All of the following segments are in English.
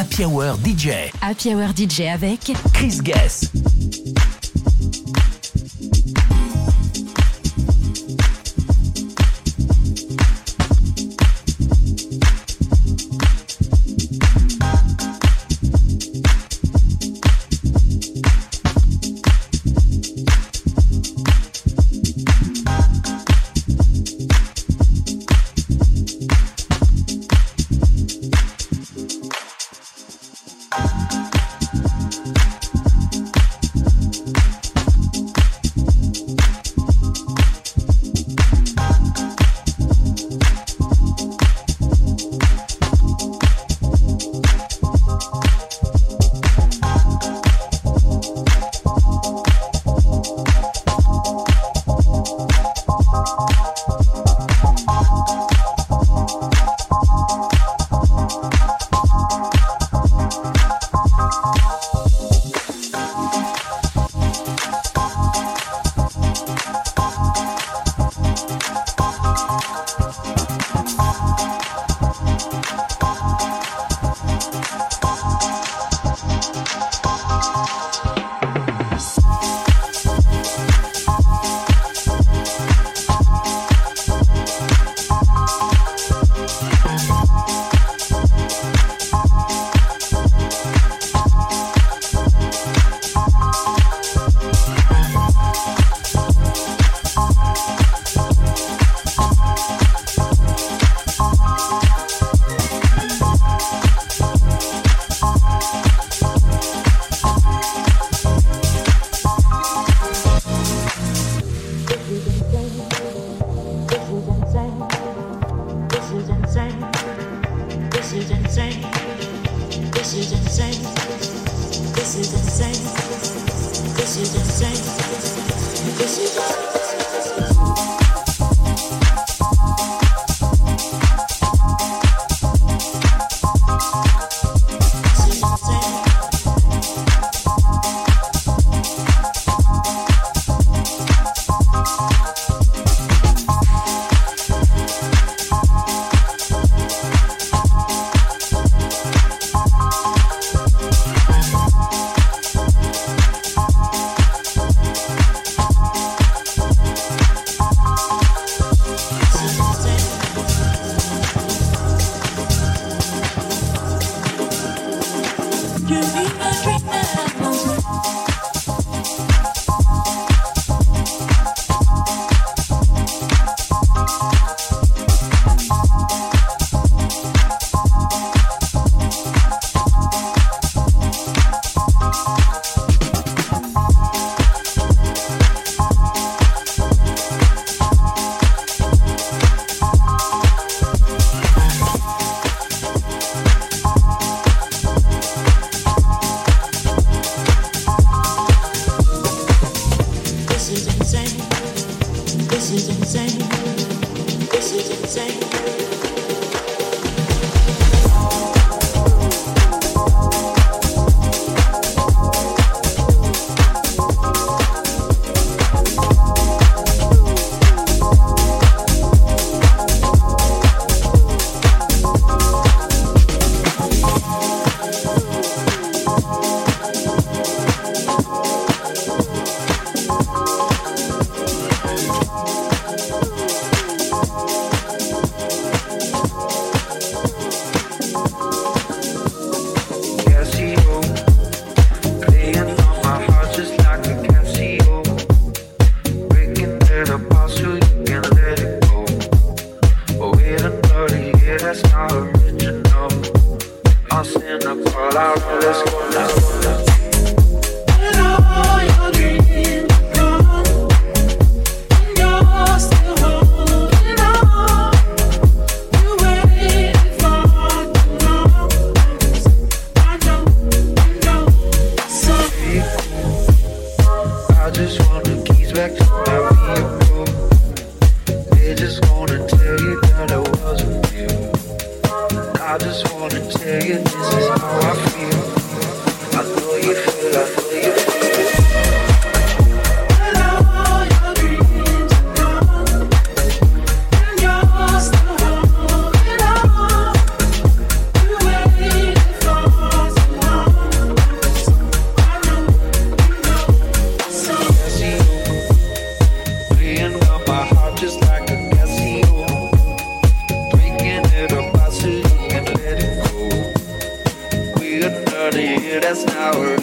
Happy Hour DJ. Happy Hour DJ avec Chris Guess. back. last hour.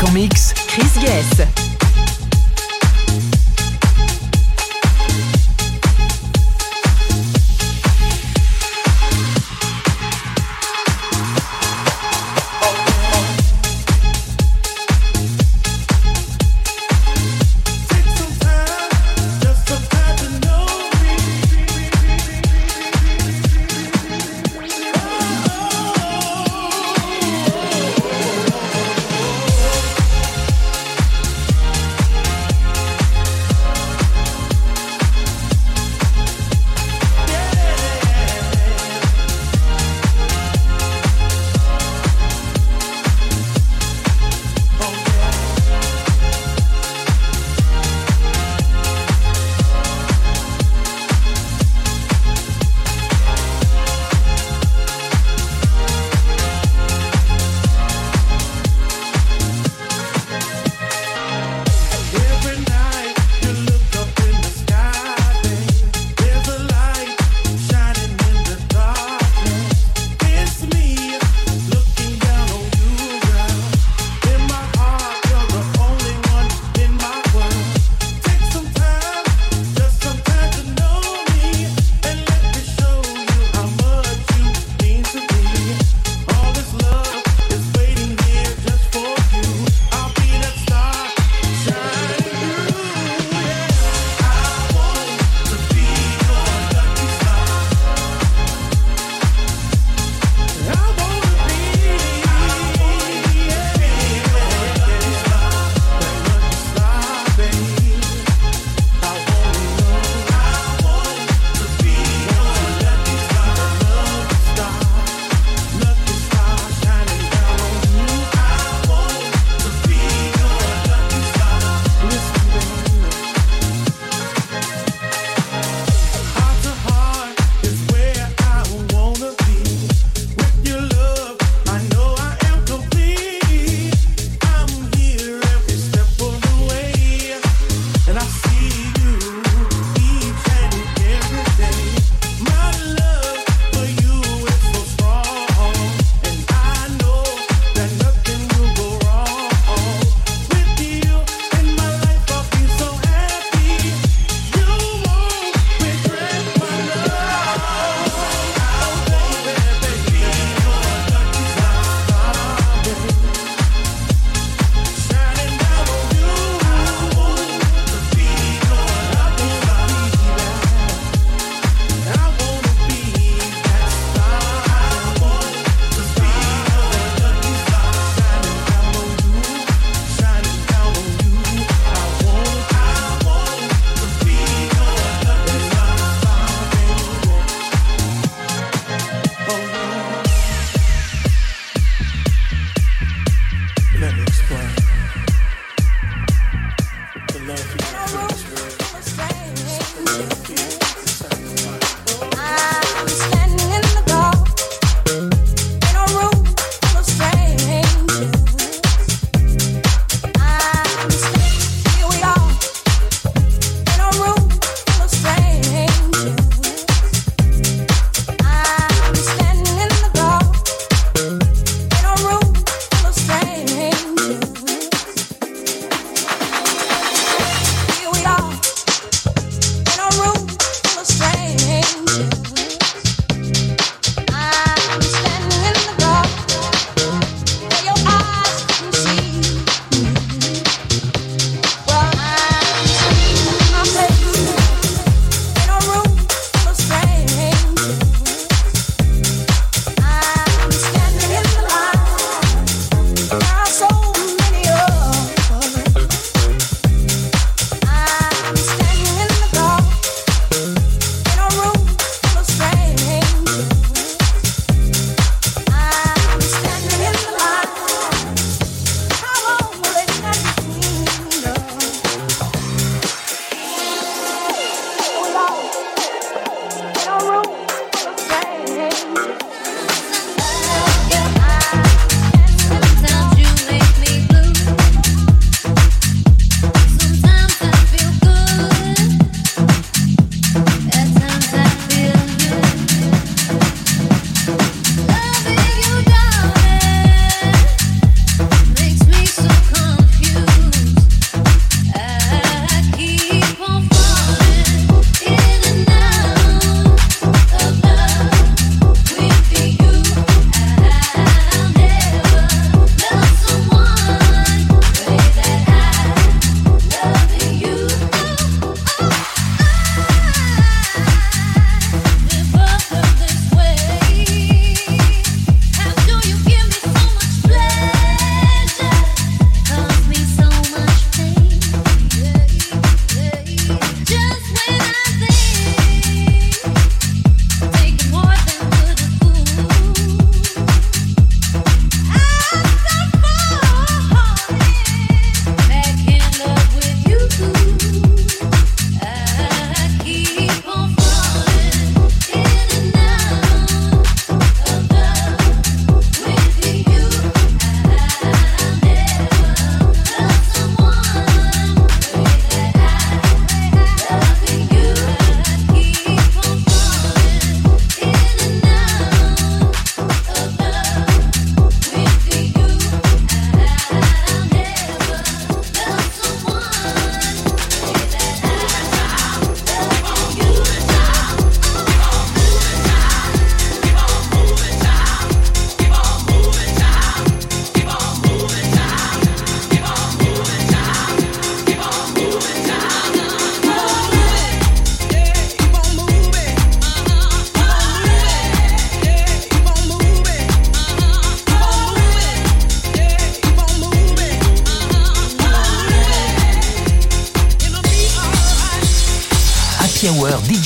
Comics. Chris Guess.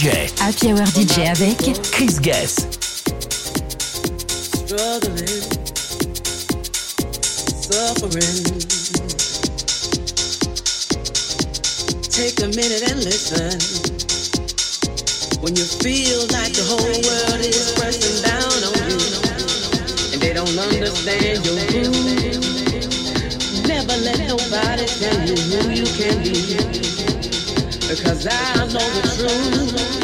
DJ. Happy Hour DJ avec Kriss Guess. Struggling, suffering. Take a minute and listen. When you feel like the whole world is pressing down on you, and they don't understand your groove. Never let nobody tell you who you can be. Because I know the truth.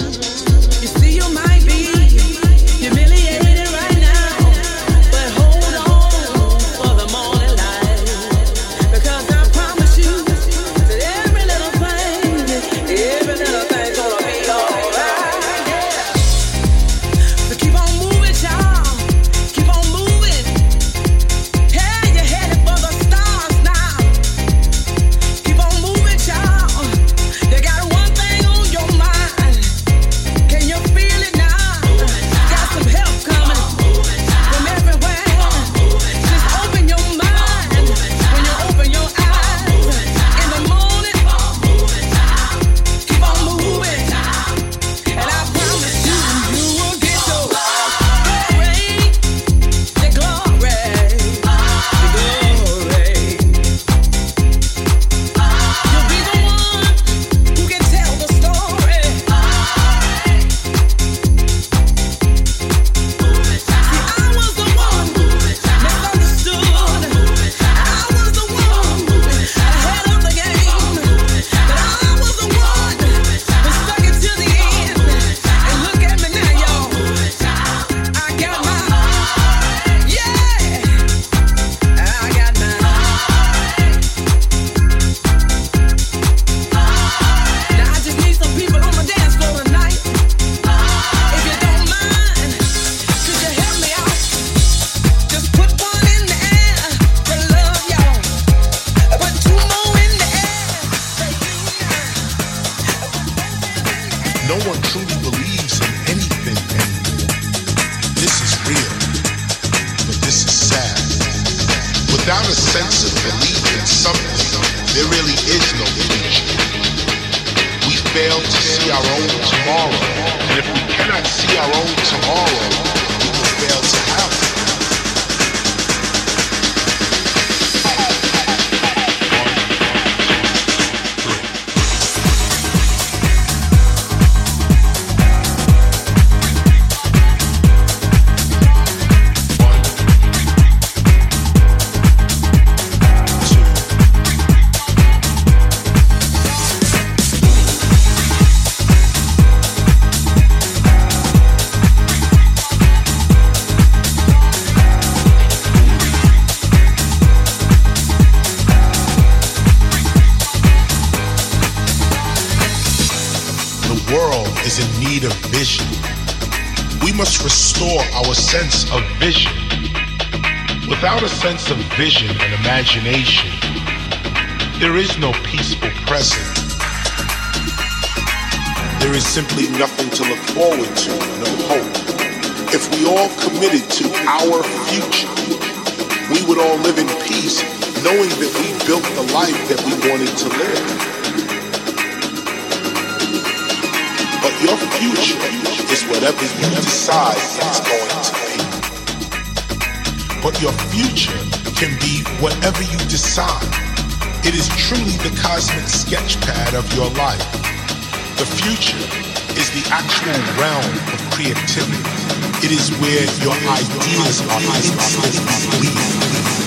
Sense of vision and imagination, there is no peaceful present. There is simply nothing to look forward to, no hope. If we all committed to our future, we would all live in peace, knowing that we built the life that we wanted to live. Your future is whatever you decide it's going to be. But your future can be whatever you decide. It is truly the cosmic sketchpad of your life. The future is the actual realm of creativity. It is where your ideas are instantly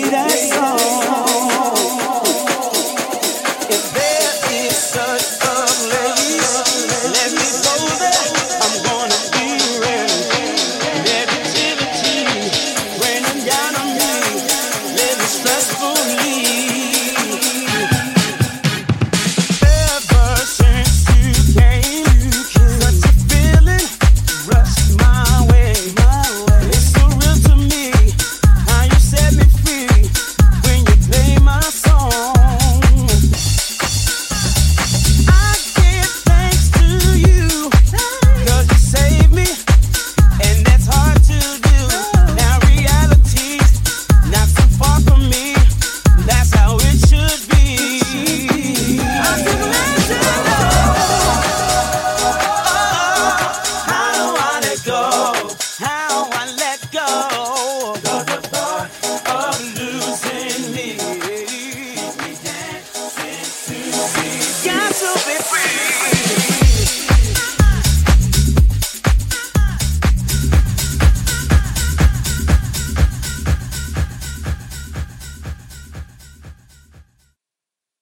mira